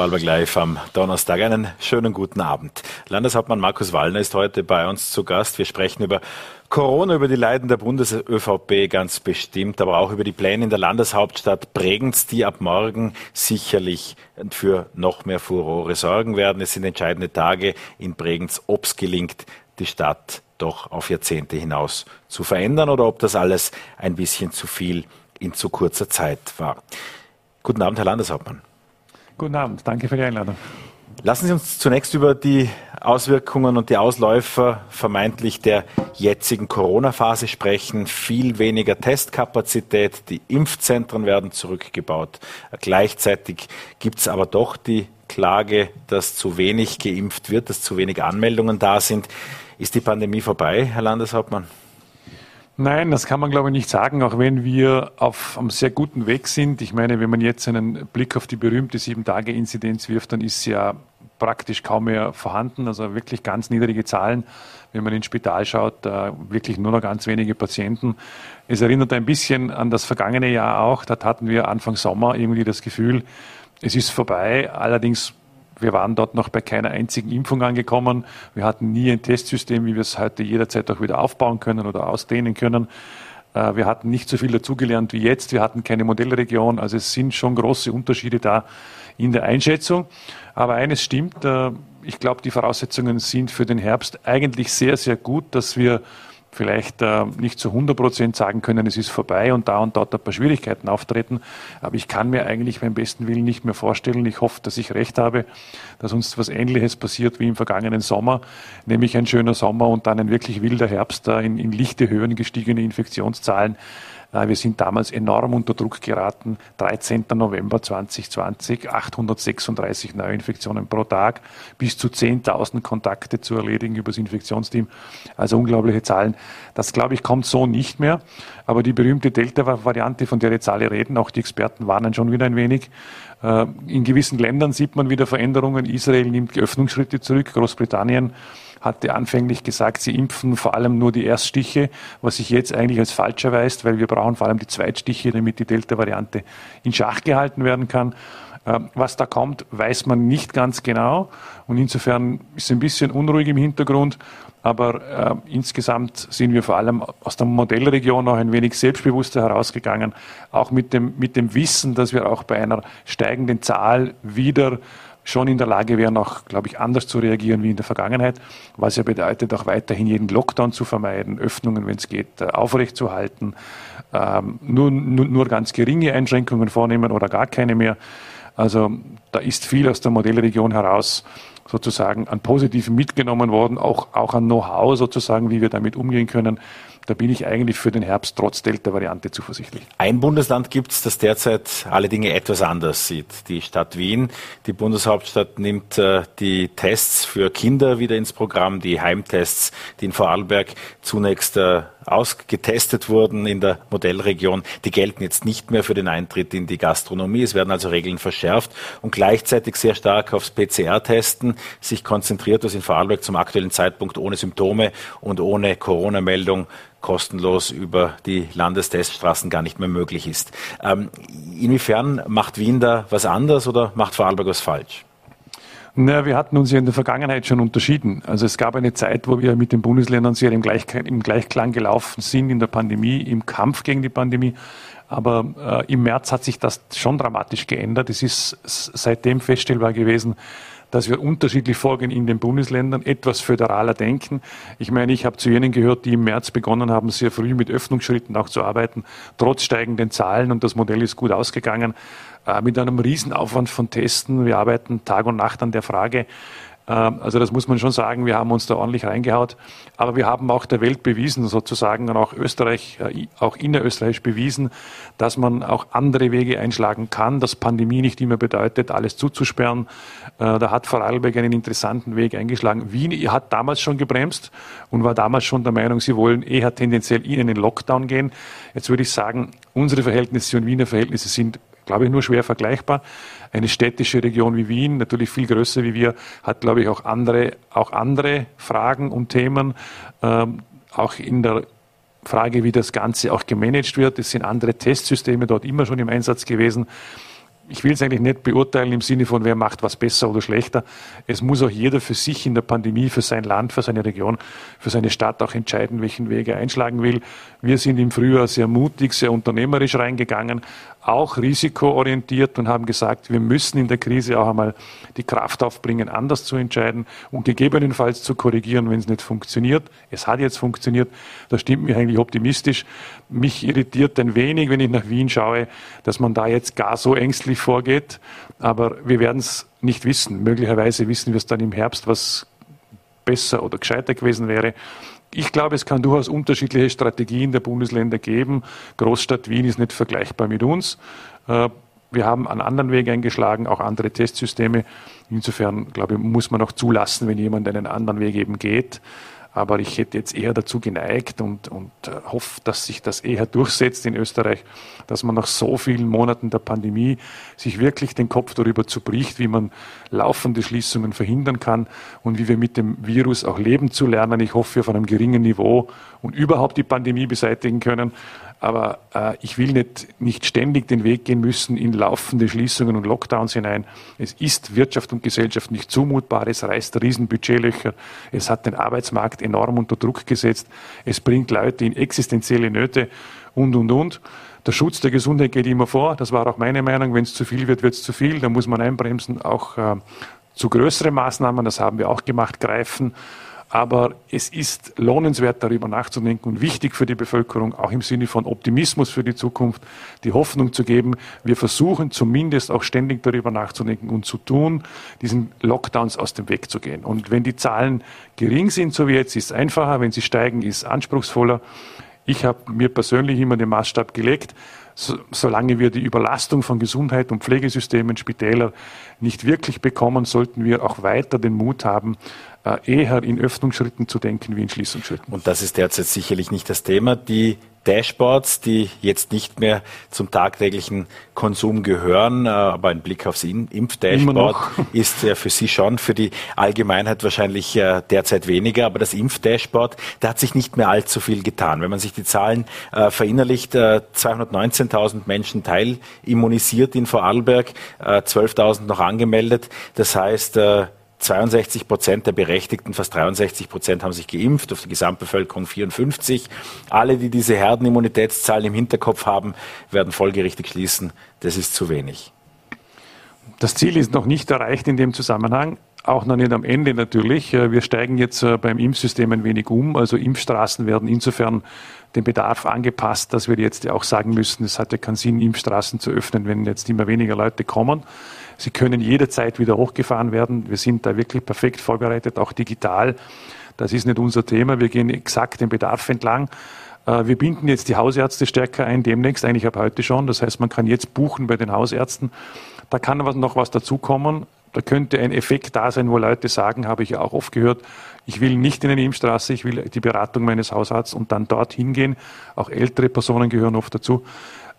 Vorarlberg Live am Donnerstag. Einen schönen guten Abend. Landeshauptmann Markus Wallner ist heute bei uns zu Gast. Wir sprechen über Corona, über die Leiden der Bundes-ÖVP ganz bestimmt, aber auch über die Pläne in der Landeshauptstadt Bregenz, die ab morgen sicherlich für noch mehr Furore sorgen werden. Es sind entscheidende Tage in Bregenz, ob es gelingt, die Stadt doch auf Jahrzehnte hinaus zu verändern oder ob das alles ein bisschen zu viel in zu kurzer Zeit war. Guten Abend, Herr Landeshauptmann. Guten Abend, danke für die Einladung. Lassen Sie uns zunächst über die Auswirkungen und die Ausläufer vermeintlich der jetzigen Corona-Phase sprechen. Viel weniger Testkapazität, die Impfzentren werden zurückgebaut. Gleichzeitig gibt es aber doch die Klage, dass zu wenig geimpft wird, dass zu wenig Anmeldungen da sind. Ist die Pandemie vorbei, Herr Landeshauptmann? Nein, das kann man glaube ich nicht sagen, auch wenn wir auf einem sehr guten Weg sind. Ich meine, wenn man jetzt einen Blick auf die berühmte Sieben-Tage-Inzidenz wirft, dann ist sie ja praktisch kaum mehr vorhanden, also wirklich ganz niedrige Zahlen. Wenn man ins Spital schaut, wirklich nur noch ganz wenige Patienten. Es erinnert ein bisschen an das vergangene Jahr auch. Da hatten wir Anfang Sommer irgendwie das Gefühl, es ist vorbei. Allerdings wir waren dort noch bei keiner einzigen Impfung angekommen. Wir hatten nie ein Testsystem, wie wir es heute jederzeit auch wieder aufbauen können oder ausdehnen können. Äh, wir hatten nicht so viel dazugelernt wie jetzt. Wir hatten keine Modellregion. Also es sind schon große Unterschiede da in der Einschätzung. Aber eines stimmt. Äh, ich glaube, die Voraussetzungen sind für den Herbst eigentlich sehr, sehr gut, dass wir vielleicht äh, nicht zu 100 Prozent sagen können, es ist vorbei und da und dort ein paar Schwierigkeiten auftreten. Aber ich kann mir eigentlich beim besten Willen nicht mehr vorstellen, ich hoffe, dass ich recht habe, dass uns was Ähnliches passiert wie im vergangenen Sommer, nämlich ein schöner Sommer und dann ein wirklich wilder Herbst da in, in lichte Höhen gestiegene Infektionszahlen. Äh, wir sind damals enorm unter Druck geraten. 13. November 2020, 836 Neuinfektionen pro Tag, bis zu 10.000 Kontakte zu erledigen über das Infektionsteam. Also unglaubliche Zahlen. Das, glaube ich, kommt so nicht mehr. Aber die berühmte Delta-Variante, von der jetzt alle reden, auch die Experten warnen schon wieder ein wenig. Äh, in gewissen Ländern sieht man wieder Veränderungen. Israel nimmt Öffnungsschritte zurück, Großbritannien hatte anfänglich gesagt, sie impfen vor allem nur die Erststiche, was sich jetzt eigentlich als falsch erweist, weil wir brauchen vor allem die Zweitstiche, damit die Delta-Variante in Schach gehalten werden kann. Ähm, was da kommt, weiß man nicht ganz genau. Und insofern ist ein bisschen unruhig im Hintergrund. Aber äh, insgesamt sind wir vor allem aus der Modellregion noch ein wenig selbstbewusster herausgegangen. Auch mit dem, mit dem Wissen, dass wir auch bei einer steigenden Zahl wieder schon in der Lage wären, auch, glaube ich, anders zu reagieren wie in der Vergangenheit, was ja bedeutet, auch weiterhin jeden Lockdown zu vermeiden, Öffnungen, wenn es geht, äh, aufrechtzuerhalten, ähm, nur, nur, nur ganz geringe Einschränkungen vornehmen oder gar keine mehr. Also da ist viel aus der Modellregion heraus sozusagen an Positiven mitgenommen worden, auch, auch an Know-how sozusagen, wie wir damit umgehen können da bin ich eigentlich für den Herbst trotz Delta-Variante zuversichtlich. Ein Bundesland gibt es, das derzeit alle Dinge etwas anders sieht. Die Stadt Wien, die Bundeshauptstadt nimmt äh, die Tests für Kinder wieder ins Programm, die Heimtests, die in Vorarlberg zunächst äh, ausgetestet wurden in der Modellregion, die gelten jetzt nicht mehr für den Eintritt in die Gastronomie. Es werden also Regeln verschärft und gleichzeitig sehr stark aufs PCR-Testen sich konzentriert, was in Vorarlberg zum aktuellen Zeitpunkt ohne Symptome und ohne Corona-Meldung kostenlos über die Landesteststraßen gar nicht mehr möglich ist. Ähm, inwiefern macht Wien da was anders oder macht Vorarlberg was falsch? Na, wir hatten uns ja in der Vergangenheit schon unterschieden. Also es gab eine Zeit, wo wir mit den Bundesländern sehr im, Gleich, im Gleichklang gelaufen sind in der Pandemie, im Kampf gegen die Pandemie. Aber äh, im März hat sich das schon dramatisch geändert. Es ist seitdem feststellbar gewesen, dass wir unterschiedlich vorgehen in den Bundesländern, etwas föderaler denken. Ich meine, ich habe zu jenen gehört, die im März begonnen haben, sehr früh mit Öffnungsschritten auch zu arbeiten, trotz steigenden Zahlen und das Modell ist gut ausgegangen, äh, mit einem Riesenaufwand von Testen. Wir arbeiten Tag und Nacht an der Frage, also das muss man schon sagen, wir haben uns da ordentlich reingehaut. Aber wir haben auch der Welt bewiesen, sozusagen, und auch Österreich, äh, auch innerösterreichisch bewiesen, dass man auch andere Wege einschlagen kann, dass Pandemie nicht immer bedeutet, alles zuzusperren. Äh, da hat Vorarlberg einen interessanten Weg eingeschlagen. Wien hat damals schon gebremst und war damals schon der Meinung, sie wollen eher tendenziell in einen Lockdown gehen. Jetzt würde ich sagen, unsere Verhältnisse und Wiener Verhältnisse sind glaube ich, nur schwer vergleichbar. Eine städtische Region wie Wien, natürlich viel größer wie wir, hat, glaube ich, auch andere, auch andere Fragen und Themen, ähm, auch in der Frage, wie das Ganze auch gemanagt wird. Es sind andere Testsysteme dort immer schon im Einsatz gewesen. ich will es eigentlich nicht beurteilen im Sinne von, wer macht was besser oder schlechter. Es muss auch jeder für sich in der Pandemie, für sein Land, für seine Region, für seine Stadt auch entscheiden, welchen Weg er einschlagen will. Wir sind im Frühjahr sehr mutig, sehr unternehmerisch reingegangen, auch risikoorientiert und haben gesagt, wir müssen in der Krise auch einmal die Kraft aufbringen, anders zu entscheiden und gegebenenfalls zu korrigieren, wenn es nicht funktioniert. Es hat jetzt funktioniert. Das stimmt mich eigentlich optimistisch. Mich irritiert ein wenig, wenn ich nach Wien schaue, dass man da jetzt gar so ängstlich vorgeht. Aber wir werden es nicht wissen. Möglicherweise wissen wir es dann im Herbst, was besser oder gescheiter gewesen wäre. Ich glaube, es kann durchaus unterschiedliche Strategien der Bundesländer geben. Großstadt Wien ist nicht vergleichbar mit uns. Äh, wir haben einen anderen Weg eingeschlagen, auch andere Testsysteme. Insofern, glaube ich, muss man auch zulassen, wenn jemand einen anderen Weg eben geht. Aber ich hätte jetzt eher dazu geneigt und, und äh, hoffe, dass sich das eher durchsetzt in Österreich, dass man nach so vielen Monaten der Pandemie sich wirklich den Kopf darüber zerbricht, wie man laufende Schließungen verhindern kann und wie wir mit dem Virus auch leben zu lernen. Ich hoffe, auf einem geringen Niveau und überhaupt die Pandemie beseitigen können. Aber äh, ich will nicht, nicht ständig den Weg gehen müssen in laufende Schließungen und Lockdowns hinein. Es ist Wirtschaft und Gesellschaft nicht zumutbar. Es reißt Riesenbudgetlöcher. Es hat den Arbeitsmarkt enorm unter Druck gesetzt. Es bringt Leute in existenzielle Nöte und, und, und. Der Schutz der Gesundheit geht immer vor. Das war auch meine Meinung. Wenn es zu viel wird, wird es zu viel. Da muss man einbremsen. Auch äh, zu größeren Maßnahmen, das haben wir auch gemacht, greifen. Aber es ist lohnenswert, darüber nachzudenken und wichtig für die Bevölkerung, auch im Sinne von Optimismus für die Zukunft, die Hoffnung zu geben. Wir versuchen zumindest auch ständig darüber nachzudenken und zu tun, diesen Lockdowns aus dem Weg zu gehen. Und wenn die Zahlen gering sind, so wie jetzt, ist es einfacher. Wenn sie steigen, ist es anspruchsvoller. Ich habe mir persönlich immer den Maßstab gelegt, so, solange wir die Überlastung von Gesundheit und Pflegesystemen, Spitäler nicht wirklich bekommen, sollten wir auch weiter den Mut haben, eher in Öffnungsschritten zu denken wie in Schließungsschritten. Und das ist derzeit sicherlich nicht das Thema. Die Dashboards, die jetzt nicht mehr zum tagtäglichen Konsum gehören, äh, aber ein Blick aufs Impfdashboard ist ja für Sie schon, für die Allgemeinheit wahrscheinlich äh, derzeit weniger, aber das Impfdashboard, da hat sich nicht mehr allzu viel getan. Wenn man sich die Zahlen verinnerlicht, 219.000 Menschen teilimmunisiert in Vorarlberg, 12.000 noch angemeldet. Das heißt, 62 Prozent der Berechtigten, fast 63 Prozent haben sich geimpft, auf die Gesamtbevölkerung 54. Alle, die diese Herdenimmunitätszahlen im Hinterkopf haben, werden folgerichtig schließen, das ist zu wenig. Das Ziel ist noch nicht erreicht in dem Zusammenhang, auch noch nicht am Ende natürlich. Äh, wir steigen jetzt äh, beim Impfsystem ein wenig um. Also Impfstraßen werden insofern dem Bedarf angepasst, dass wir jetzt auch sagen müssen, es hat ja keinen Sinn, Impfstraßen zu öffnen, wenn jetzt immer weniger Leute kommen. Sie können jederzeit wieder hochgefahren werden. Wir sind da wirklich perfekt vorbereitet, auch digital. Das ist nicht unser Thema. Wir gehen exakt den Bedarf entlang. Äh, wir binden jetzt die Hausärzte stärker ein, demnächst, eigentlich ab heute schon. Das heißt, man kann jetzt buchen bei den Hausärzten. Da kann noch was dazukommen. Da könnte ein Effekt da sein, wo Leute sagen, habe ich ja auch oft gehört, ich will nicht in eine Impfstraße, ich will die Beratung meines Hausarztes und dann dorthin gehen. Auch ältere Personen gehören oft dazu.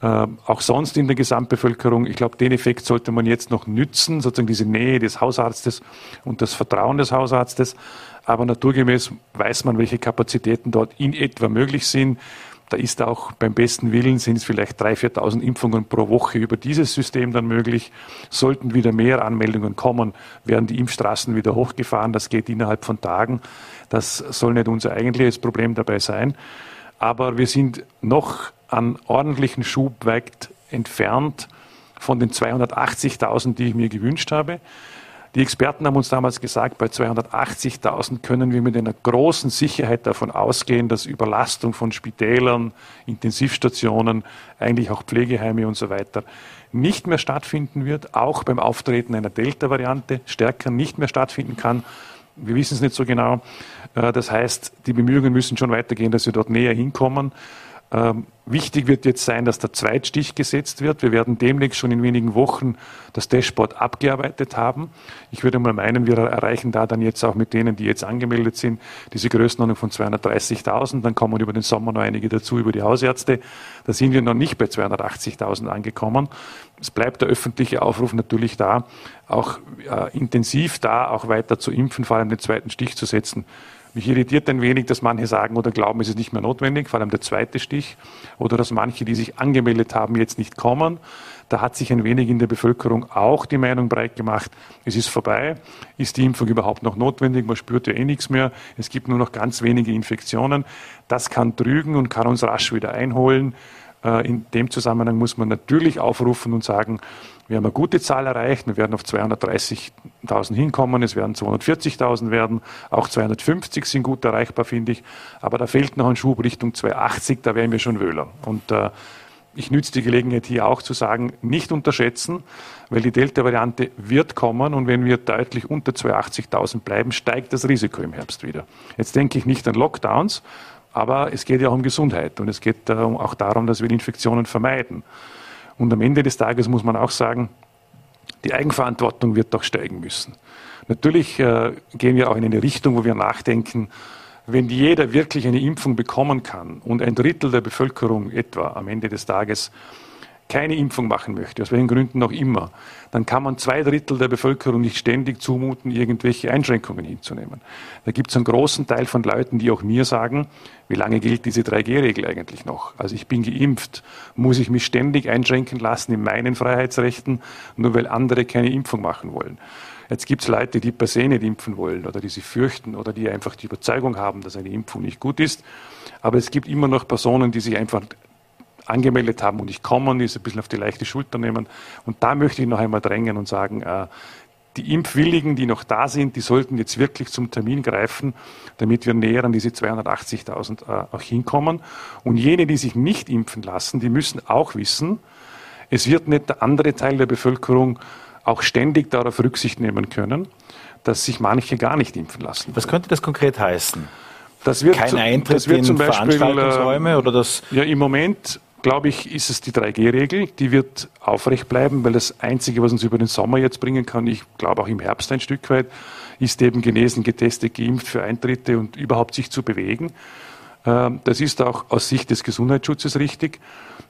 Äh, auch sonst in der Gesamtbevölkerung. Ich glaube, den Effekt sollte man jetzt noch nützen, sozusagen diese Nähe des Hausarztes und das Vertrauen des Hausarztes. Aber naturgemäß weiß man, welche Kapazitäten dort in etwa möglich sind. Da ist auch beim besten Willen sind es vielleicht 3.000, 4.000 Impfungen pro Woche über dieses System dann möglich. Sollten wieder mehr Anmeldungen kommen, werden die Impfstraßen wieder hochgefahren. Das geht innerhalb von Tagen. Das soll nicht unser eigentliches Problem dabei sein. Aber wir sind noch an ordentlichen Schub weit entfernt von den 280.000, die ich mir gewünscht habe. Die Experten haben uns damals gesagt, bei 280.000 können wir mit einer großen Sicherheit davon ausgehen, dass Überlastung von Spitälern, Intensivstationen, eigentlich auch Pflegeheime und so weiter nicht mehr stattfinden wird, auch beim Auftreten einer Delta-Variante stärker nicht mehr stattfinden kann. Wir wissen es nicht so genau. Äh, das heißt, die Bemühungen müssen schon weitergehen, dass wir dort näher hinkommen. Ähm, wichtig wird jetzt sein, dass der Zweitstich gesetzt wird. Wir werden demnächst schon in wenigen Wochen das Dashboard abgearbeitet haben. Ich würde mal meinen, wir erreichen da dann jetzt auch mit denen, die jetzt angemeldet sind, diese Größenordnung von 230.000. Dann kommen über den Sommer noch einige dazu, über die Hausärzte. Da sind wir noch nicht bei 280.000 angekommen. Es bleibt der öffentliche Aufruf natürlich da, auch äh, intensiv da, auch weiter zu impfen, vor allem den zweiten Stich zu setzen. Mich irritiert ein wenig, dass manche sagen oder glauben, es ist nicht mehr notwendig, vor allem der zweite Stich, oder dass manche, die sich angemeldet haben, jetzt nicht kommen. Da hat sich ein wenig in der Bevölkerung auch die Meinung breit gemacht, es ist vorbei, ist die Impfung überhaupt noch notwendig, man spürt ja eh nichts mehr, es gibt nur noch ganz wenige Infektionen. Das kann trügen und kann uns rasch wieder einholen. Äh, in dem Zusammenhang muss man natürlich aufrufen und sagen, wir haben eine gute Zahl erreicht. Wir werden auf 230.000 hinkommen. Es werden 240.000 werden. Auch 250 sind gut erreichbar, finde ich. Aber da fehlt noch ein Schub Richtung 280. Da wären wir schon Wöhler. Und äh, ich nütze die Gelegenheit hier auch zu sagen, nicht unterschätzen, weil die Delta-Variante wird kommen und wenn wir deutlich unter 280.000 bleiben, steigt das Risiko im Herbst wieder. Jetzt denke ich nicht an Lockdowns, aber es geht ja auch um Gesundheit und es geht auch darum, dass wir Infektionen vermeiden. Und am Ende des Tages muss man auch sagen, die Eigenverantwortung wird doch steigen müssen. Natürlich äh, gehen wir auch in eine Richtung, wo wir nachdenken, wenn jeder wirklich eine Impfung bekommen kann und ein Drittel der Bevölkerung etwa am Ende des Tages keine Impfung machen möchte, aus welchen Gründen auch immer, dann kann man zwei Drittel der Bevölkerung nicht ständig zumuten, irgendwelche Einschränkungen hinzunehmen. Da gibt es einen großen Teil von Leuten, die auch mir sagen, wie lange gilt diese 3G-Regel eigentlich noch? Also ich bin geimpft, muss ich mich ständig einschränken lassen in meinen Freiheitsrechten, nur weil andere keine Impfung machen wollen. Jetzt gibt es Leute, die per se nicht impfen wollen oder die sich fürchten oder die einfach die Überzeugung haben, dass eine Impfung nicht gut ist. Aber es gibt immer noch Personen, die sich einfach angemeldet haben und ich komme und es ein bisschen auf die leichte Schulter nehmen. Und da möchte ich noch einmal drängen und sagen, äh, die Impfwilligen, die noch da sind, die sollten jetzt wirklich zum Termin greifen, damit wir näher an diese 280.000 äh, auch hinkommen. Und jene, die sich nicht impfen lassen, die müssen auch wissen, es wird nicht der andere Teil der Bevölkerung auch ständig darauf Rücksicht nehmen können, dass sich manche gar nicht impfen lassen. Was könnte das konkret heißen? Das wird, Kein Eintritt das wird in zum Beispiel, Veranstaltungsräume oder das? Ja, im Moment glaube ich, ist es die 3G-Regel. Die wird aufrecht bleiben, weil das Einzige, was uns über den Sommer jetzt bringen kann, ich glaube auch im Herbst ein Stück weit, ist eben genesen, getestet, geimpft für Eintritte und überhaupt sich zu bewegen. Ähm, das ist auch aus Sicht des Gesundheitsschutzes richtig.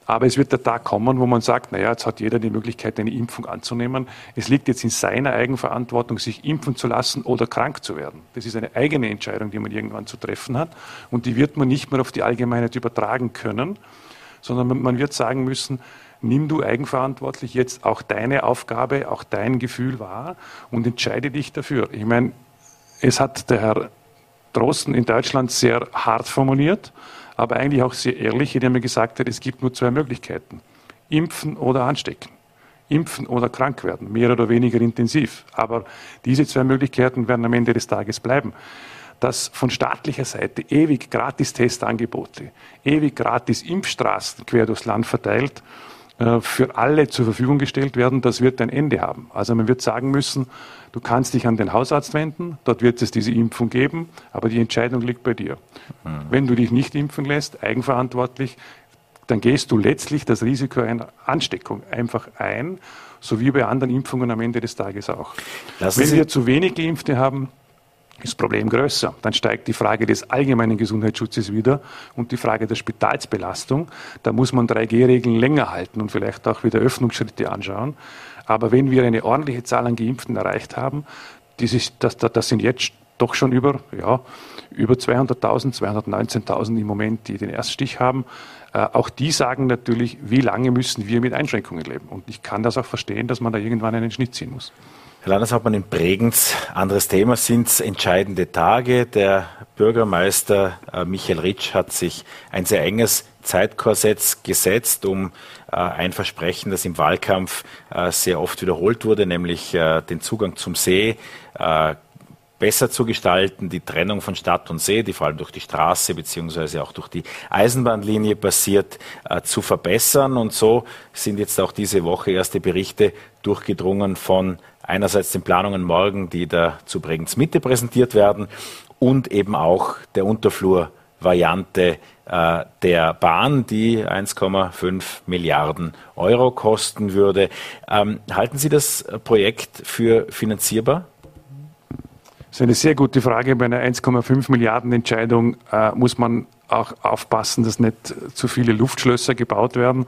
Aber es wird der Tag kommen, wo man sagt, naja, jetzt hat jeder die Möglichkeit, eine Impfung anzunehmen. Es liegt jetzt in seiner Eigenverantwortung, sich impfen zu lassen oder krank zu werden. Das ist eine eigene Entscheidung, die man irgendwann zu treffen hat. Und die wird man nicht mehr auf die Allgemeinheit übertragen können sondern man wird sagen müssen, nimm du eigenverantwortlich jetzt auch deine Aufgabe, auch dein Gefühl wahr und entscheide dich dafür. Ich meine, es hat der Herr Drosten in Deutschland sehr hart formuliert, aber eigentlich auch sehr ehrlich, indem er gesagt hat, es gibt nur zwei Möglichkeiten. Impfen oder anstecken. Impfen oder krank werden, mehr oder weniger intensiv. Aber diese zwei Möglichkeiten werden am Ende des Tages bleiben dass von staatlicher Seite ewig gratis Testangebote, ewig gratis Impfstraßen quer durchs Land verteilt äh, für alle zur Verfügung gestellt werden, das wird ein Ende haben. Also man wird sagen müssen, du kannst dich an den Hausarzt wenden, dort wird es diese Impfung geben, aber die Entscheidung liegt bei dir. Mhm. Wenn du dich nicht impfen lässt, eigenverantwortlich, dann gehst du letztlich das Risiko einer Ansteckung einfach ein, so wie bei anderen Impfungen am Ende des Tages auch. Lassen Wenn Sie wir zu wenig Geimpfte haben, das Problem größer. Dann steigt die Frage des allgemeinen Gesundheitsschutzes wieder und die Frage der Spitalsbelastung. Da muss man 3G-Regeln länger halten und vielleicht auch wieder Öffnungsschritte anschauen. Aber wenn wir eine ordentliche Zahl an Geimpften erreicht haben, das, das, das sind jetzt doch schon über, ja, über 200.000, 219.000 im Moment, die den Erststich haben. Äh, auch die sagen natürlich, wie lange müssen wir mit Einschränkungen leben. Und ich kann das auch verstehen, dass man da irgendwann einen Schnitt ziehen muss. Herr Landeshauptmann in Bregenz, anderes Thema sind entscheidende Tage. Der Bürgermeister äh, Michael Ritsch hat sich ein sehr enges Zeitkorsett gesetzt, um äh, ein Versprechen, das im Wahlkampf äh, sehr oft wiederholt wurde, nämlich den Zugang zum See besser zu gestalten, die Trennung von Stadt und See, die vor allem durch die Straße beziehungsweise auch durch die Eisenbahnlinie passiert, äh, zu verbessern. Und so sind jetzt auch diese Woche erste Berichte durchgedrungen von einerseits den Planungen morgen, die da zu Bregenz Mitte präsentiert werden und eben auch der Unterflur-Variante äh, der Bahn, die 1,5 Milliarden Euro kosten würde. Ähm, halten Sie das Projekt für finanzierbar? Das ist eine sehr gute Frage. Bei einer 1,5 Milliarden Entscheidung äh, muss man auch aufpassen, dass nicht zu viele Luftschlösser gebaut werden.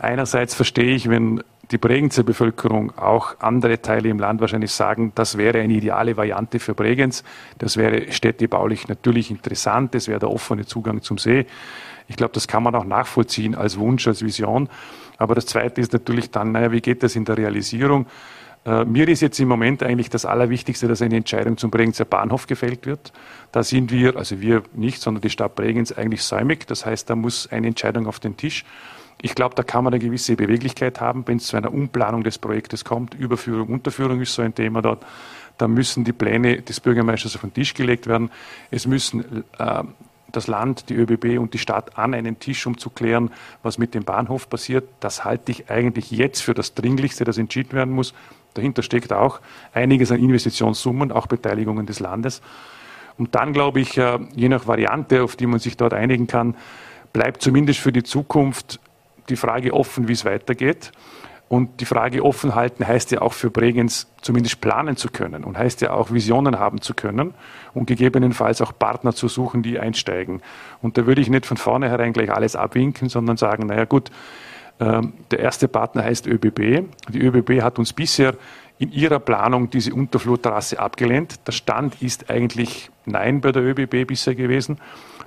Einerseits verstehe ich, wenn die Bregenzer Bevölkerung, auch andere Teile im Land wahrscheinlich sagen, das wäre eine ideale Variante für Bregenz. Das wäre städtebaulich natürlich interessant. Das wäre der offene Zugang zum See. Ich glaube, das kann man auch nachvollziehen als Wunsch, als Vision. Aber das Zweite ist natürlich dann, naja, wie geht das in der Realisierung? Äh, mir ist jetzt im Moment eigentlich das Allerwichtigste, dass eine Entscheidung zum Bregenzer Bahnhof gefällt wird. Da sind wir, also wir nicht, sondern die Stadt Bregenz eigentlich säumig. Das heißt, da muss eine Entscheidung auf den Tisch. Ich glaube, da kann man eine gewisse Beweglichkeit haben, wenn es zu einer Umplanung des Projektes kommt. Überführung, Unterführung ist so ein Thema dort. Da müssen die Pläne des Bürgermeisters auf den Tisch gelegt werden. Es müssen äh, das Land, die ÖBB und die Stadt an einen Tisch, um zu klären, was mit dem Bahnhof passiert. Das halte ich eigentlich jetzt für das Dringlichste, das entschieden werden muss. Dahinter steckt auch einiges an Investitionssummen, auch Beteiligungen des Landes. Und dann glaube ich, äh, je nach Variante, auf die man sich dort einigen kann, bleibt zumindest für die Zukunft die Frage offen, wie es weitergeht. Und die Frage offen halten heißt ja auch für Bregenz zumindest planen zu können und heißt ja auch Visionen haben zu können und gegebenenfalls auch Partner zu suchen, die einsteigen. Und da würde ich nicht von vornherein gleich alles abwinken, sondern sagen, naja gut, ähm, der erste Partner heißt ÖBB. Die ÖBB hat uns bisher in ihrer Planung diese Unterflurtrasse abgelehnt. Der Stand ist eigentlich Nein bei der ÖBB bisher gewesen.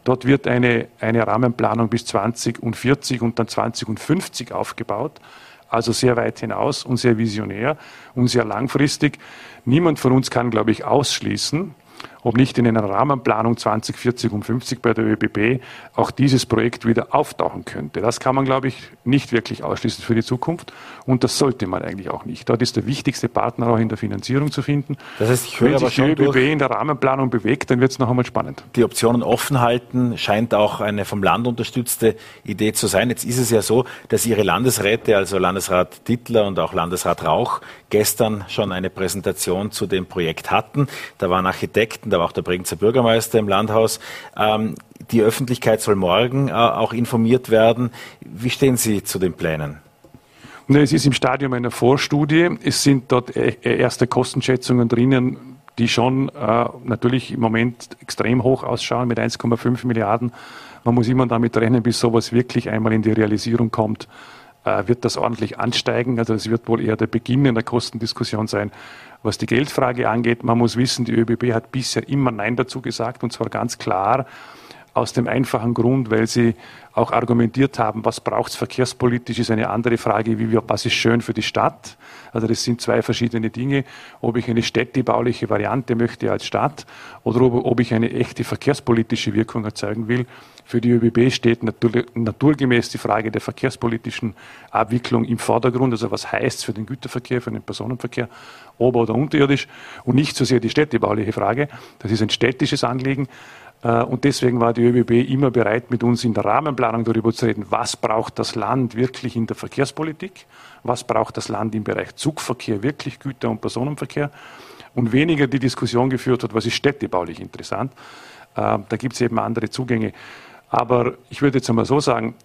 Dort wird eine, eine Rahmenplanung bis 2040 und dann 2050 aufgebaut. Also sehr weit hinaus und sehr visionär und sehr langfristig. Niemand von uns kann, glaube ich, ausschließen, ob nicht in einer Rahmenplanung 2040 und 50 bei der ÖBB auch dieses Projekt wieder auftauchen könnte. Das kann man, glaube ich, nicht wirklich ausschließen für die Zukunft und das sollte man eigentlich auch nicht. Dort ist der wichtigste Partner auch in der Finanzierung zu finden. Das heißt, ich höre Wenn sich die ÖBB in der Rahmenplanung bewegt, dann wird es noch einmal spannend. Die Optionen offen halten scheint auch eine vom Land unterstützte Idee zu sein. Jetzt ist es ja so, dass Ihre Landesräte, also Landesrat Dittler und auch Landesrat Rauch, gestern schon eine Präsentation zu dem Projekt hatten. Da waren Architekten, da war auch der Bregenzer Bürgermeister im Landhaus. Ähm, die Öffentlichkeit soll morgen äh, auch informiert werden. Wie stehen Sie zu den Plänen? Es ist im Stadium einer Vorstudie. Es sind dort e-, e-, erste Kostenschätzungen drinnen, die schon äh, natürlich im Moment extrem hoch ausschauen mit 1,5 Milliarden. Man muss immer damit rechnen, bis sowas wirklich einmal in die Realisierung kommt, äh, wird das ordentlich ansteigen. Also das wird wohl eher der Beginn in der Kostendiskussion sein. Was die Geldfrage angeht, man muss wissen, die ÖBB hat bisher immer Nein dazu gesagt und zwar ganz klar aus dem einfachen Grund, weil sie auch argumentiert haben, was braucht es verkehrspolitisch, ist eine andere Frage, wie wir, was ist schön für die Stadt. Also das sind zwei verschiedene Dinge. Ob ich eine städtebauliche Variante möchte als Stadt oder ob, ob ich eine echte verkehrspolitische Wirkung erzeugen will. Für die ÖBB steht natur, naturgemäß die Frage der verkehrspolitischen Abwicklung im Vordergrund. Also was heißt für den Güterverkehr, für den Personenverkehr, ober- oder unterirdisch und nicht so sehr die städtebauliche Frage. Das ist ein städtisches Anliegen. Äh, und deswegen war die ÖBB immer bereit, mit uns in der Rahmenplanung darüber zu reden, was braucht das Land wirklich in der Verkehrspolitik, was braucht das Land im Bereich Zugverkehr, wirklich Güter- und Personenverkehr und weniger die Diskussion geführt hat, was ist städtebaulich interessant. Äh, da gibt es eben andere Zugänge. Aber ich würde jetzt einmal so sagen,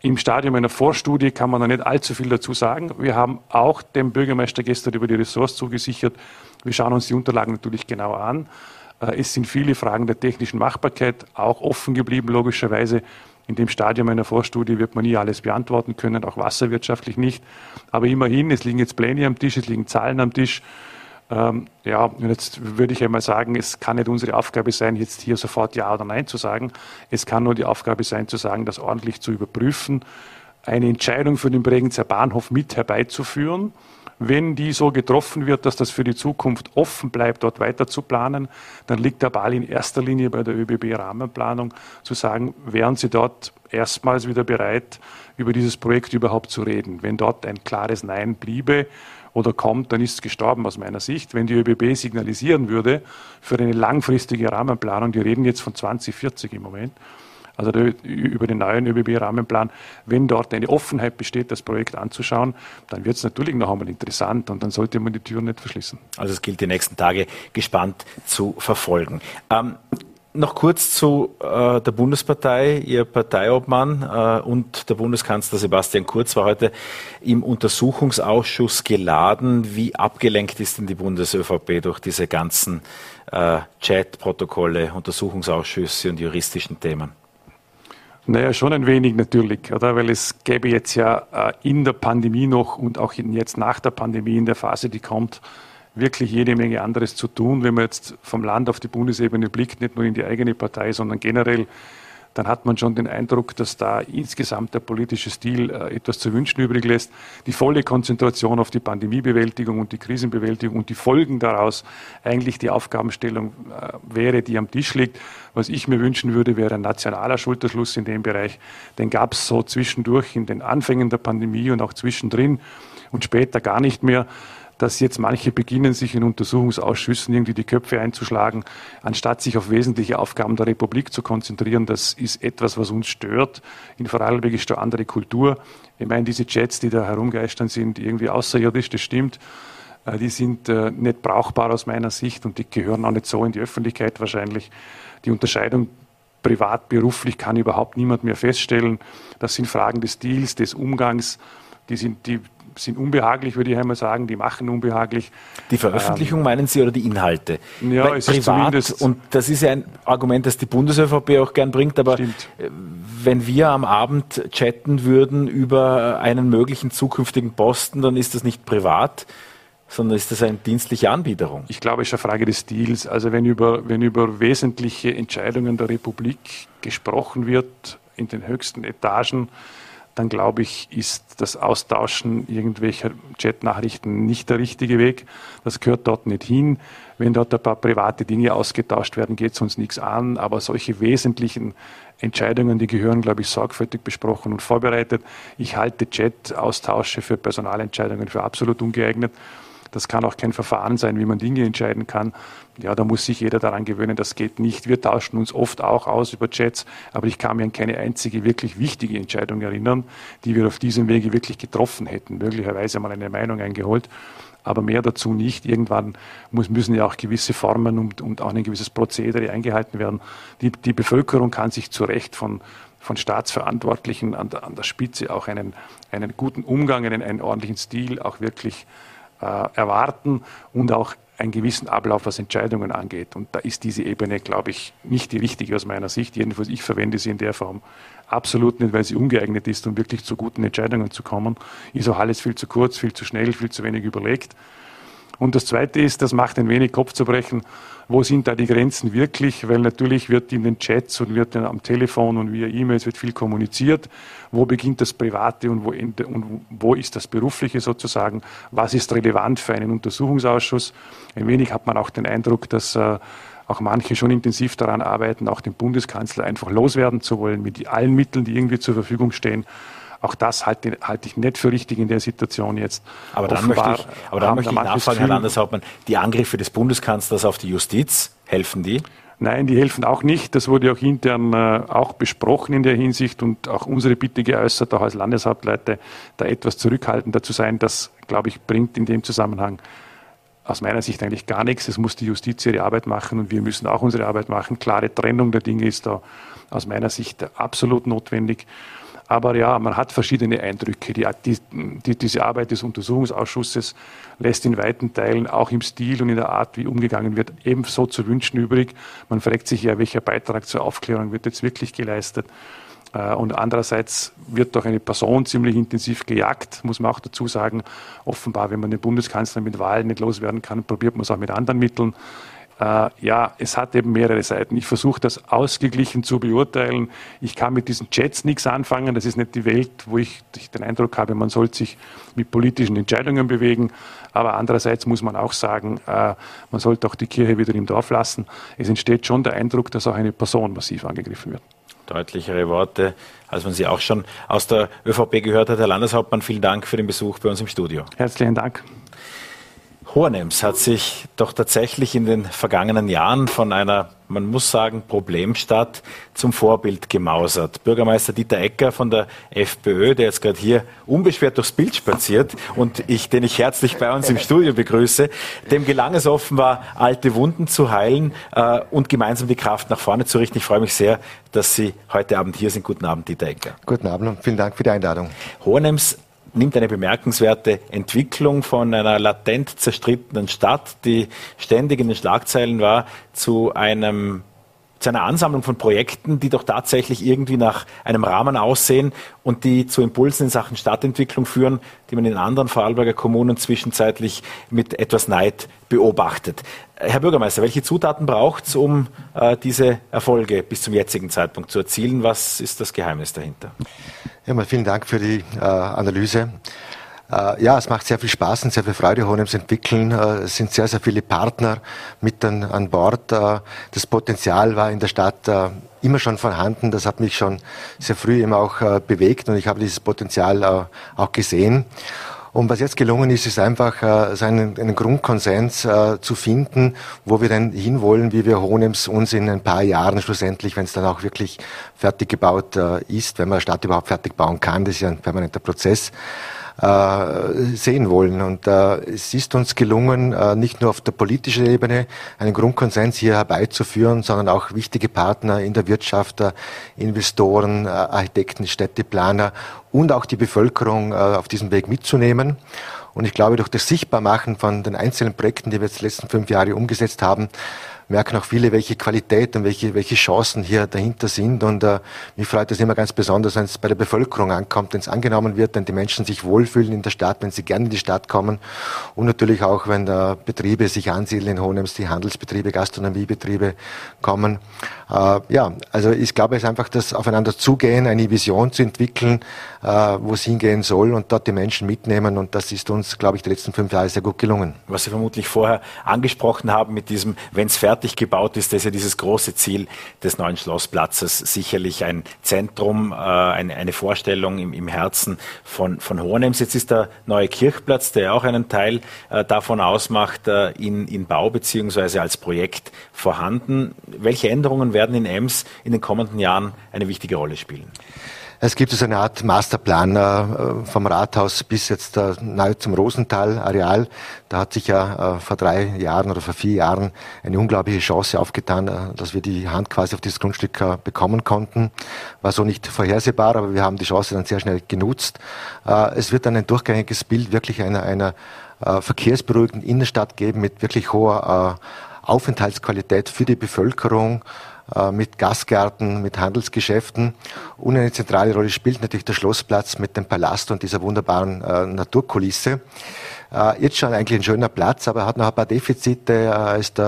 im Stadium einer Vorstudie kann man da nicht allzu viel dazu sagen. Wir haben auch dem Bürgermeister gestern über die Ressorts zugesichert. Wir schauen uns die Unterlagen natürlich genau an. Äh, es sind viele Fragen der technischen Machbarkeit auch offen geblieben, logischerweise. In dem Stadium einer Vorstudie wird man nie alles beantworten können, auch wasserwirtschaftlich nicht. Aber immerhin, es liegen jetzt Pläne am Tisch, es liegen Zahlen am Tisch. Ähm, ja, jetzt würde ich einmal sagen, es kann nicht unsere Aufgabe sein, jetzt hier sofort Ja oder Nein zu sagen. Es kann nur die Aufgabe sein, zu sagen, das ordentlich zu überprüfen, eine Entscheidung für den Bregenzer Bahnhof mit herbeizuführen wenn die so getroffen wird, dass das für die Zukunft offen bleibt, dort weiter zu planen, dann liegt der Ball in erster Linie bei der ÖBB-Rahmenplanung, zu sagen, wären Sie dort erstmals wieder bereit, über dieses Projekt überhaupt zu reden. Wenn dort ein klares Nein bliebe oder kommt, dann ist es gestorben aus meiner Sicht. Wenn die ÖBB signalisieren würde für eine langfristige Rahmenplanung, die reden jetzt von 2040 im Moment, also über den neuen ÖBB-Rahmenplan, wenn dort eine Offenheit besteht, das Projekt anzuschauen, dann wird es natürlich noch einmal interessant und dann sollte man die Türen nicht verschließen. Also es gilt die nächsten Tage gespannt zu verfolgen. Ähm, noch kurz zu äh, der Bundespartei. Ihr Parteiobmann äh, und der Bundeskanzler Sebastian Kurz war heute im Untersuchungsausschuss geladen. Wie abgelenkt ist denn die Bundes-ÖVP durch diese ganzen äh, Chat-Protokolle, Untersuchungsausschüsse und juristischen Themen? Naja, schon ein wenig natürlich, oder? Weil es gäbe jetzt ja äh, in der Pandemie noch und auch jetzt nach der Pandemie in der Phase, die kommt, wirklich jede Menge anderes zu tun. Wenn man jetzt vom Land auf die Bundesebene blickt, nicht nur in die eigene Partei, sondern generell dann hat man schon den Eindruck, dass da insgesamt der politische Stil äh, etwas zu wünschen übrig lässt. Die volle Konzentration auf die Pandemiebewältigung und die Krisenbewältigung und die Folgen daraus eigentlich die Aufgabenstellung äh, wäre, die am Tisch liegt. Was ich mir wünschen würde, wäre ein nationaler Schulterschluss in dem Bereich. Den gab es so zwischendurch in den Anfängen der Pandemie und auch zwischendrin und später gar nicht mehr dass jetzt manche beginnen, sich in Untersuchungsausschüssen irgendwie die Köpfe einzuschlagen, anstatt sich auf wesentliche Aufgaben der Republik zu konzentrieren. Das ist etwas, was uns stört. In Vorarlberg ist da andere Kultur. Ich meine, diese Jets, die da herumgeistern sind, irgendwie außerirdisch, das stimmt. Äh, die sind äh, nicht brauchbar aus meiner Sicht und die gehören auch nicht so in die Öffentlichkeit wahrscheinlich. Die Unterscheidung privat, beruflich kann überhaupt niemand mehr feststellen. Das sind Fragen des Stils, des Umgangs. Die, sind, die, sind unbehaglich, würde ich einmal sagen, die machen unbehaglich. Die Veröffentlichung ähm, meinen Sie oder die Inhalte? Ja, Weil es privat, ist und das ist ja ein Argument, das die Bundes-ÖVP auch gern bringt, aber Stimmt. Äh, wenn wir am Abend chatten würden über einen möglichen zukünftigen Posten, dann ist das nicht privat, sondern ist das eine dienstliche Anbiederung? Ich glaube, es ist eine Frage des Stils. Also wenn über, wenn über wesentliche Entscheidungen der Republik gesprochen wird in den höchsten Etagen, dann glaube ich, ist das Austauschen irgendwelcher Chat-Nachrichten nicht der richtige Weg. Das gehört dort nicht hin. Wenn dort ein paar private Dinge ausgetauscht werden, geht es uns nichts an. Aber solche wesentlichen Entscheidungen, die gehören, glaube ich, sorgfältig besprochen und vorbereitet. Ich halte Chat-Austausche für Personalentscheidungen für absolut ungeeignet. Das kann auch kein Verfahren sein, wie man Dinge entscheiden kann. Ja, da muss sich jeder daran gewöhnen, das geht nicht. Wir tauschen uns oft auch aus über Chats, aber ich kann mir an keine einzige wirklich wichtige Entscheidung erinnern, die wir auf diesem Wege wirklich getroffen hätten. Möglicherweise mal eine Meinung eingeholt aber mehr dazu nicht. Irgendwann muss, müssen ja auch gewisse Formen und, und, auch ein gewisses Prozedere eingehalten werden. Die, die Bevölkerung kann sich zu Recht von, von Staatsverantwortlichen an der, an der Spitze auch einen, einen guten Umgang, einen, einen ordentlichen Stil auch wirklich erwarten und auch einen gewissen Ablauf, was Entscheidungen angeht. Und da ist diese Ebene, glaube ich, nicht die richtige aus meiner Sicht. Jedenfalls, ich verwende sie in der Form absolut nicht, weil sie ungeeignet ist, um wirklich zu guten Entscheidungen zu kommen. Ist auch alles viel zu kurz, viel zu schnell, viel zu wenig überlegt. Und das Zweite ist, das macht ein wenig Kopfzerbrechen, wo sind da die Grenzen wirklich, weil natürlich wird in den Chats und wird am Telefon und via E-Mails wird viel kommuniziert. Wo beginnt das Private und wo, und wo ist das Berufliche sozusagen? Was ist relevant für einen Untersuchungsausschuss? Ein wenig hat man auch den Eindruck, dass äh, auch manche schon intensiv daran arbeiten, auch den Bundeskanzler einfach loswerden zu wollen mit allen Mitteln, die irgendwie zur Verfügung stehen. Auch das halte, halte ich nicht für richtig in der Situation jetzt. Aber dann Offenbar möchte ich, aber dann möchte ich nachfragen, Herr Landeshauptmann, die Angriffe des Bundeskanzlers auf die Justiz, helfen die? Nein, die helfen auch nicht. Das wurde auch intern äh, auch besprochen in der Hinsicht und auch unsere Bitte geäußert, auch als Landeshauptleute, da etwas zurückhaltender zu sein. Das, glaube ich, bringt in dem Zusammenhang aus meiner Sicht eigentlich gar nichts. Es muss die Justiz ihre Arbeit machen und wir müssen auch unsere Arbeit machen. Klare Trennung der Dinge ist da aus meiner Sicht absolut notwendig. Aber ja, man hat verschiedene Eindrücke. Die, die, diese Arbeit des Untersuchungsausschusses lässt in weiten Teilen auch im Stil und in der Art, wie umgegangen wird, ebenso zu wünschen übrig. Man fragt sich ja, welcher Beitrag zur Aufklärung wird jetzt wirklich geleistet. Äh, und andererseits wird doch eine Person ziemlich intensiv gejagt, muss man auch dazu sagen. Offenbar, wenn man den Bundeskanzler mit Wahlen nicht loswerden kann, probiert man es auch mit anderen Mitteln. Äh, ja, es hat eben mehrere Seiten. Ich versuche das ausgeglichen zu beurteilen. Ich kann mit diesen Chats nichts anfangen. Das ist nicht die Welt, wo ich den Eindruck habe, man sollte sich mit politischen Entscheidungen bewegen. Aber andererseits muss man auch sagen, äh, man sollte auch die Kirche wieder im Dorf lassen. Es entsteht schon der Eindruck, dass auch eine Person massiv angegriffen wird deutlichere Worte, als man sie auch schon aus der ÖVP gehört hat. Herr Landeshauptmann, vielen Dank für den Besuch bei uns im Studio. Herzlichen Dank. Hohenems hat sich doch tatsächlich in den vergangenen Jahren von einer, man muss sagen, Problemstadt zum Vorbild gemausert. Bürgermeister Dieter Ecker von der FPÖ, der jetzt gerade hier unbeschwert durchs Bild spaziert und ich, den ich herzlich bei uns im Studio begrüße, dem gelang es offenbar, alte Wunden zu heilen äh, und gemeinsam die Kraft nach vorne zu richten. Ich freue mich sehr, dass Sie heute Abend hier sind. Guten Abend, Dieter Ecker. Guten Abend und vielen Dank für die Einladung. Hohenems nimmt eine bemerkenswerte Entwicklung von einer latent zerstrittenen Stadt, die ständig in den Schlagzeilen war, zu einem zu einer Ansammlung von Projekten, die doch tatsächlich irgendwie nach einem Rahmen aussehen und die zu Impulsen in Sachen Stadtentwicklung führen, die man in anderen Vorarlberger Kommunen zwischenzeitlich mit etwas Neid beobachtet. Herr Bürgermeister, welche Zutaten braucht es, um äh, diese Erfolge bis zum jetzigen Zeitpunkt zu erzielen? Was ist das Geheimnis dahinter? Ja, vielen Dank für die äh, Analyse. Äh, ja, es macht sehr viel Spaß und sehr viel Freude, Honems entwickeln. Äh, es sind sehr, sehr viele Partner mit an, an Bord. Äh, das Potenzial war in der Stadt immer schon vorhanden. Das hat mich schon sehr früh eben auch bewegt und ich habe dieses Potenzial auch gesehen. Und was jetzt gelungen ist, ist einfach äh, einen, einen Grundkonsens äh, zu finden, wo wir denn hinwollen, wie wir Honems uns in ein paar Jahren schlussendlich, wenn es dann auch wirklich fertig gebaut äh, ist, wenn man eine Stadt überhaupt fertig bauen kann, das ist ja ein permanenter Prozess, sehen wollen. Und äh, es ist uns gelungen, äh, nicht nur auf der politischen Ebene einen Grundkonsens hier herbeizuführen, sondern auch wichtige Partner in der Wirtschaft, äh, Investoren, äh, Architekten, Städteplaner und auch die Bevölkerung äh, auf diesem Weg mitzunehmen. Und ich glaube, durch das Sichtbarmachen von den einzelnen Projekten, die wir jetzt die letzten fünf Jahre umgesetzt haben, merken auch viele, welche Qualität und welche, welche Chancen hier dahinter sind. Und äh, mich freut es immer ganz besonders, wenn es bei der Bevölkerung ankommt, wenn es angenommen wird, wenn die Menschen sich wohlfühlen in der Stadt, wenn sie gerne in die Stadt kommen. Und natürlich auch, wenn äh, Betriebe sich ansiedeln in Hohenems, die Handelsbetriebe, Gastronomiebetriebe kommen. Äh, ja, also ich glaube, es ist einfach das Aufeinander zugehen, eine Vision zu entwickeln, äh, wo es hingehen soll und dort die Menschen mitnehmen. Und das ist uns, glaube ich, die letzten fünf Jahre sehr gut gelungen. Was Sie vermutlich vorher angesprochen haben mit diesem, wenn es fertig fertig gebaut ist, das ist ja dieses große Ziel des neuen Schlossplatzes. Sicherlich ein Zentrum, äh, eine, eine, Vorstellung im, im, Herzen von, von Hohenems. Jetzt ist der neue Kirchplatz, der auch einen Teil äh, davon ausmacht, äh, in, in Bau beziehungsweise als Projekt vorhanden. Welche Änderungen werden in Ems in den kommenden Jahren eine wichtige Rolle spielen? Es gibt so eine Art Masterplan äh, vom Rathaus bis jetzt äh, nahe zum Rosenthal-Areal. Da hat sich ja äh, vor drei Jahren oder vor vier Jahren eine unglaubliche Chance aufgetan, äh, dass wir die Hand quasi auf dieses Grundstück äh, bekommen konnten. War so nicht vorhersehbar, aber wir haben die Chance dann sehr schnell genutzt. Äh, es wird dann ein durchgängiges Bild wirklich einer, einer verkehrsberuhigten Innenstadt geben mit wirklich hoher Aufenthaltsqualität für die Bevölkerung. Äh, mit Gastgärten, mit Handelsgeschäften. Und eine zentrale Rolle spielt natürlich der Schlossplatz mit dem Palast und dieser wunderbaren äh, Naturkulisse. Äh, jetzt schon eigentlich ein schöner Platz, aber er hat noch ein paar Defizite. Er ist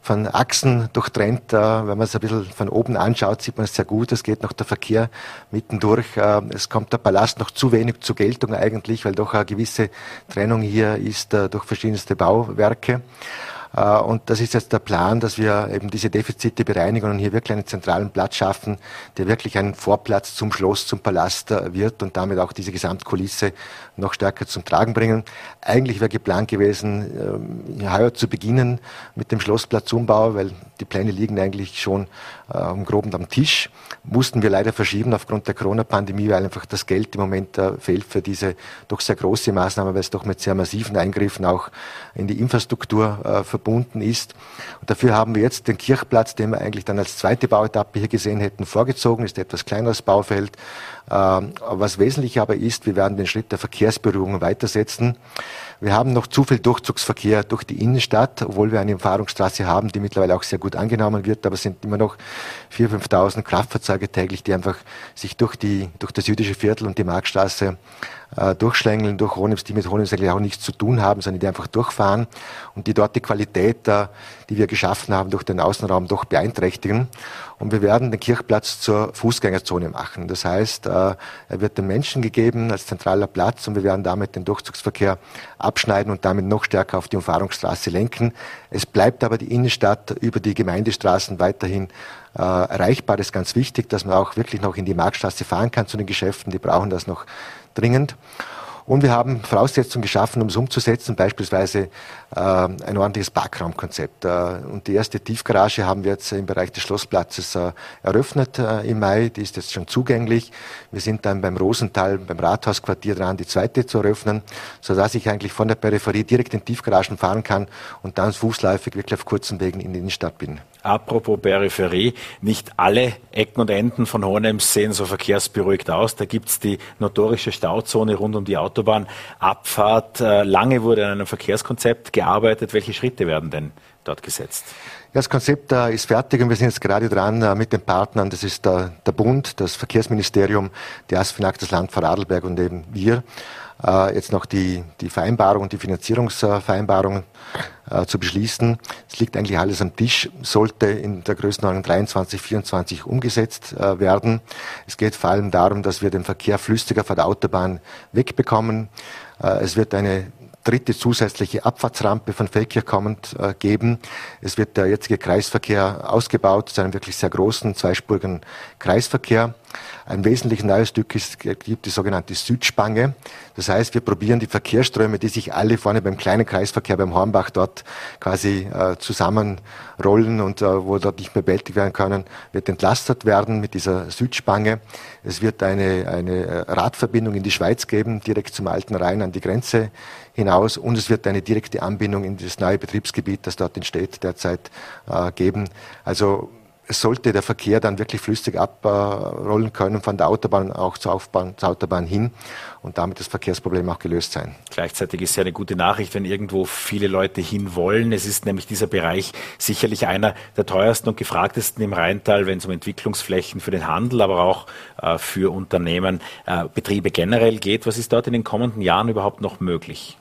von Achsen durchtrennt. wenn man es ein bisschen von oben anschaut, sieht man es sehr gut. Es geht noch der Verkehr mittendurch. es kommt der Palast noch zu wenig zur Geltung eigentlich, weil doch eine gewisse Trennung hier ist durch verschiedenste Bauwerke. Äh, und das ist jetzt der Plan, dass wir eben diese Defizite bereinigen und hier wirklich einen zentralen Platz schaffen, der wirklich ein Vorplatz zum Schloss, zum Palast äh, wird und damit auch diese Gesamtkulisse noch stärker zum Tragen bringen. Eigentlich wäre geplant gewesen, ähm, heuer zu beginnen mit dem Schlossplatzumbau, weil die Pläne liegen eigentlich schon äh, im Groben am Tisch. Mussten wir leider verschieben aufgrund der Corona-Pandemie, weil einfach das Geld im Moment äh, fehlt für diese doch sehr große Maßnahme, weil es doch mit sehr massiven Eingriffen auch in die Infrastruktur äh, verbunden ist. Und dafür haben wir jetzt den Kirchplatz, den wir eigentlich dann als zweite Bauetappe hier gesehen hätten, vorgezogen. Ist etwas kleineres Baufeld. Ähm, was wesentlich aber ist, wir werden den Schritt der Verkehrsberuhigung weitersetzen. Wir haben noch zu viel Durchzugsverkehr durch die Innenstadt, obwohl wir eine Umfahrungsstraße haben, die mittlerweile auch sehr gut angenommen wird. Aber es sind immer noch 4.000, 5.000 Kraftfahrzeuge täglich, die einfach sich durch, die, durch das jüdische Viertel und die Marktstraße äh, durchschlängeln, durch Honems, die mit Honems eigentlich auch nichts zu tun haben, sondern die einfach durchfahren und die dort die Qualität, äh, die wir geschaffen haben, durch den Außenraum doch beeinträchtigen. Und wir werden den Kirchplatz zur Fußgängerzone machen. Das heißt, äh, er wird den Menschen gegeben als zentraler Platz und wir werden damit den Durchzugsverkehr abschneiden und damit noch stärker auf die Umfahrungsstraße lenken. Es bleibt aber die Innenstadt über die Gemeindestraßen weiterhin äh, erreichbar. Das ist ganz wichtig, dass man auch wirklich noch in die Marktstraße fahren kann zu den Geschäften. Die brauchen das noch dringend. Und wir haben Voraussetzungen geschaffen, um es umzusetzen, beispielsweise äh, ein ordentliches Parkraumkonzept. Äh, und die erste Tiefgarage haben wir jetzt im Bereich des Schlossplatzes äh, eröffnet äh, im Mai. Die ist jetzt schon zugänglich. Wir sind dann beim Rosenthal, beim Rathausquartier dran, die zweite zu eröffnen, sodass ich eigentlich von der Peripherie direkt in Tiefgaragen fahren kann und dann fußläufig wirklich auf kurzen Wegen in die Innenstadt bin. Apropos Peripherie, nicht alle Ecken und Enden von Hohenems sehen so verkehrsberuhigt aus. Da gibt's die notorische Stauzone rund um die Autobahnabfahrt. Äh, lange wurde an einem Verkehrskonzept gearbeitet. Welche Schritte werden denn dort gesetzt? Das Konzept äh, ist fertig und wir sind jetzt gerade dran äh, mit den Partnern. Das ist der Bund, das Verkehrsministerium, die ASFINAG, das Land Vorarlberg und eben wir. Äh, jetzt noch die, die Vereinbarung, die Finanzierungsvereinbarung äh, zu beschließen. Es liegt eigentlich alles am Tisch, sollte in der Größenordnung 23, 24 umgesetzt äh, werden. Es geht vor allem darum, dass wir den Verkehr flüssiger von der Autobahn wegbekommen. Es wird eine dritte zusätzliche Abfahrtsrampe von Feldkirch kommend äh, geben. Es wird der jetzige Kreisverkehr ausgebaut zu einem wirklich sehr großen zweispurigen Kreisverkehr. Ein wesentlich neues Stück ist, gibt die sogenannte Südspange. Das heißt, wir probieren die Verkehrsströme, die sich alle vorne beim kleinen Kreisverkehr beim Hornbach dort quasi äh, zusammenrollen und äh, wo dort nicht mehr bewältigt werden können, wird entlastet werden mit dieser Südspange. Es wird eine, eine äh, Radverbindung in die Schweiz geben, direkt zum Alten Rhein an die Grenze hinaus und es wird eine direkte Anbindung in das neue Betriebsgebiet, das dort entsteht, derzeit äh, geben. Also sollte der Verkehr dann wirklich flüssig abrollen können von der Autobahn auch zur, Aufbahn, zur Autobahn hin und damit das Verkehrsproblem auch gelöst sein. Gleichzeitig ist ja eine gute Nachricht, wenn irgendwo viele Leute hinwollen. Es ist nämlich dieser Bereich sicherlich einer der teuersten und gefragtesten im Rheintal, wenn es um Entwicklungsflächen für den Handel, aber auch äh, für Unternehmen, äh, Betriebe generell geht. Was ist dort in den kommenden Jahren überhaupt noch möglich?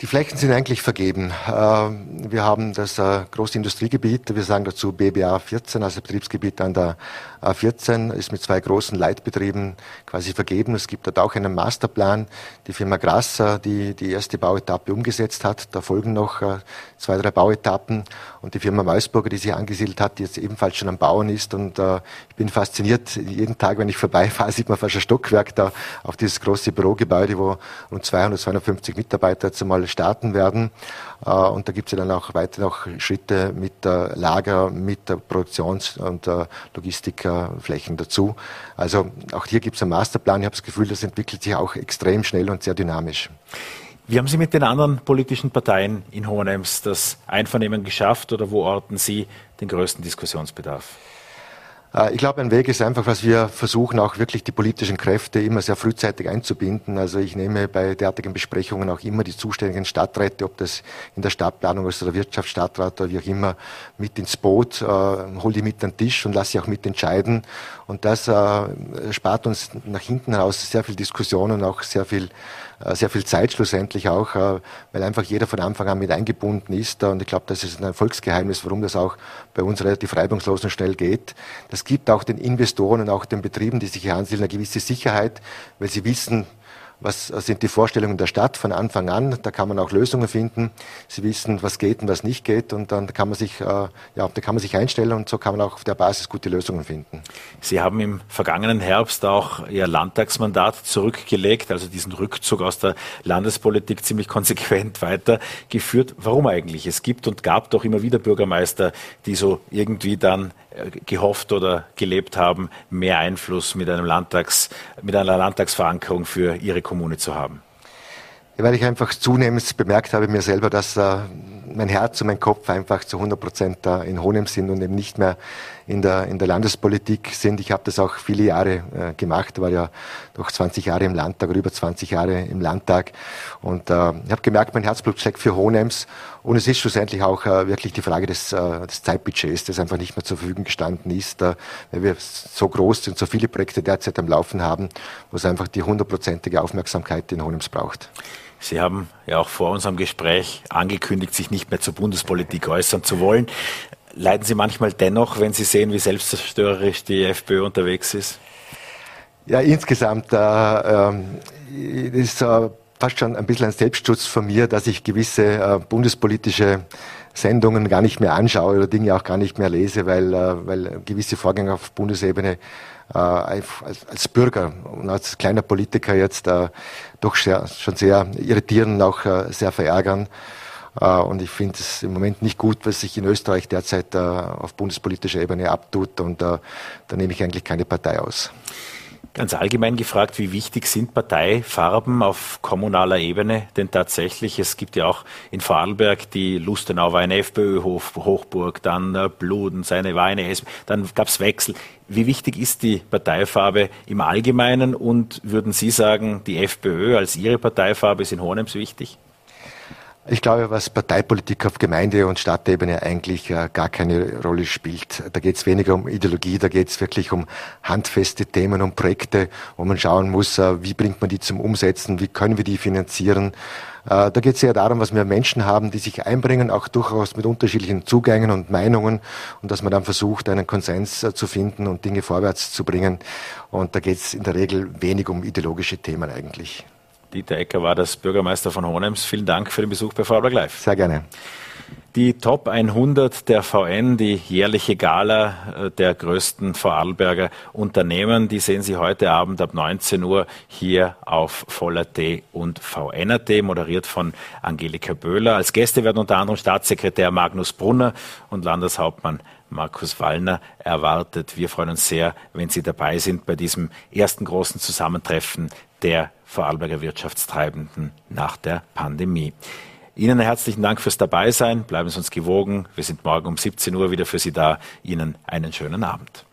Die Flächen sind eigentlich vergeben. Äh, wir haben das äh, große Industriegebiet, wir sagen dazu BBA 14, also Betriebsgebiet an der A14, ist mit zwei großen Leitbetrieben quasi vergeben. Es gibt dort auch einen Masterplan. Die Firma Grasser, die die erste Bauetappe umgesetzt hat. Da folgen noch äh, zwei, drei Bauetappen. Und die Firma Meusburger, die sich angesiedelt hat, die jetzt ebenfalls schon am Bauen ist. Und ich bin fasziniert. Jeden Tag, wenn ich vorbeifahre, sieht man fast ein Stockwerk da auf dieses große Bürogebäude, wo rund 200, 250 Mitarbeiter jetzt einmal starten werden. Äh, und da gibt es ja dann auch weiter noch Schritte mit Lager, mit Produktions- und Logistikflächen dazu. Also auch hier gibt es einen Masterplan. Ich habe das Gefühl, das entwickelt sich auch extrem schnell und sehr dynamisch. Wie haben Sie mit den anderen politischen Parteien in Hohenems das Einvernehmen geschafft oder wo orten Sie den größten Diskussionsbedarf? Äh, ich glaube, ein Weg ist einfach, was wir versuchen, auch wirklich die politischen Kräfte immer sehr frühzeitig einzubinden. Also ich nehme bei derartigen Besprechungen auch immer die zuständigen Stadträte, ob das in der Stadtplanung ist oder Wirtschaftsstadtrat oder wie auch immer, mit ins Boot, äh, hole die mit an den Tisch und lasse sie auch mitentscheiden. Und das äh, spart uns nach hinten heraus sehr viel Diskussion und auch sehr viel sehr viel Zeit schlussendlich auch, äh, weil einfach jeder von Anfang an mit eingebunden ist. Und ich glaube, das ist ein Erfolgsgeheimnis, warum das auch bei uns relativ reibungslos und schnell geht. Das gibt auch den Investoren und auch den Betrieben, die sich hier ansiedeln, eine gewisse Sicherheit, weil sie wissen, was sind die Vorstellungen der Stadt von Anfang an. Da kann man auch Lösungen finden. Sie wissen, was geht und was nicht geht. Und dann kann man sich, äh, ja, da kann man sich einstellen und so kann man auch auf der Basis gute Lösungen finden. Sie haben im vergangenen Herbst auch Ihr Landtagsmandat zurückgelegt, also diesen Rückzug aus der Landespolitik ziemlich konsequent weitergeführt. Warum eigentlich? Es gibt und gab doch immer wieder Bürgermeister, die so irgendwie dann gehofft oder gelebt haben, mehr Einfluss mit, einem Landtags, mit einer Landtagsverankerung für ihre Kommune zu haben? weil ich einfach zunehmend bemerkt habe mir selber, dass äh, mein Herz und mein Kopf einfach zu 100 Prozent äh, in Honem sind und eben nicht mehr in der, in der Landespolitik sind. Ich habe das auch viele Jahre äh, gemacht, war ja doch 20 Jahre im Landtag oder über 20 Jahre im Landtag und äh, ich habe gemerkt, mein Herzblut schlägt für Honems und es ist schlussendlich auch äh, wirklich die Frage des, äh, des Zeitbudgets, das einfach nicht mehr zur Verfügung gestanden ist, äh, weil wir so groß sind, so viele Projekte derzeit am Laufen haben, wo es einfach die hundertprozentige Aufmerksamkeit in Honems braucht. Sie haben ja auch vor unserem Gespräch angekündigt, sich nicht mehr zur Bundespolitik äußern zu wollen. Leiden Sie manchmal dennoch, wenn Sie sehen, wie selbstzerstörerisch die FPÖ unterwegs ist? Ja, insgesamt äh, äh, ist äh, fast schon ein bisschen ein Selbstschutz von mir, dass ich gewisse äh, bundespolitische Sendungen gar nicht mehr anschaue oder Dinge auch gar nicht mehr lese, weil, äh, weil gewisse Vorgänge auf Bundesebene äh, als, Bürger und als kleiner Politiker jetzt doch sehr, schon sehr irritieren und auch sehr verärgern. Äh, und ich finde es im Moment nicht gut, was sich in Österreich derzeit äh, auf bundespolitischer Ebene abtut. Und äh, da nehme ich eigentlich keine Partei aus. Ganz allgemein gefragt, wie wichtig sind Parteifarben auf kommunaler Ebene? Denn tatsächlich, es gibt ja auch in Vorarlberg die Lustenau war eine FPÖ-Hochburg, dann Bluden, seine war eine SP, dann gab es Wechsel. Wie wichtig ist die Parteifarbe im Allgemeinen und würden Sie sagen, die FPÖ als Ihre Parteifarbe ist in Hohenems wichtig? Ich glaube, was Parteipolitik auf Gemeinde- und Stadtebene eigentlich äh, gar keine Rolle spielt. Da geht es weniger um Ideologie, da geht es wirklich um handfeste Themen, um Projekte, wo man schauen muss, äh, wie bringt man die zum Umsetzen, wie können wir die finanzieren. Äh, da geht es eher darum, was wir Menschen haben, die sich einbringen, auch durchaus mit unterschiedlichen Zugängen und Meinungen und dass man dann versucht, einen Konsens zu finden und Dinge vorwärts zu bringen. Und da geht es in der Regel wenig um ideologische Themen eigentlich. Dieter Ecker war das Bürgermeister von Hohenems. Vielen Dank für den Besuch bei Vorarlberg Live. Sehr gerne. Die Top 100 der VN, die jährliche Gala äh, der größten Vorarlberger Unternehmen, die sehen Sie heute Abend ab 19 Uhr hier auf Voller.at und VN.at, moderiert von Angelika Böhler. Als Gäste werden unter anderem Staatssekretär Magnus Brunner und Landeshauptmann Markus Wallner erwartet. Wir freuen uns sehr, wenn Sie dabei sind bei diesem ersten großen Zusammentreffen der Vorarlberger Wirtschaftstreibenden nach der Pandemie. Ihnen herzlichen Dank fürs Dabeisein. Bleiben Sie uns gewogen. Wir sind morgen um 17 Uhr wieder für Sie da. Ihnen einen schönen Abend.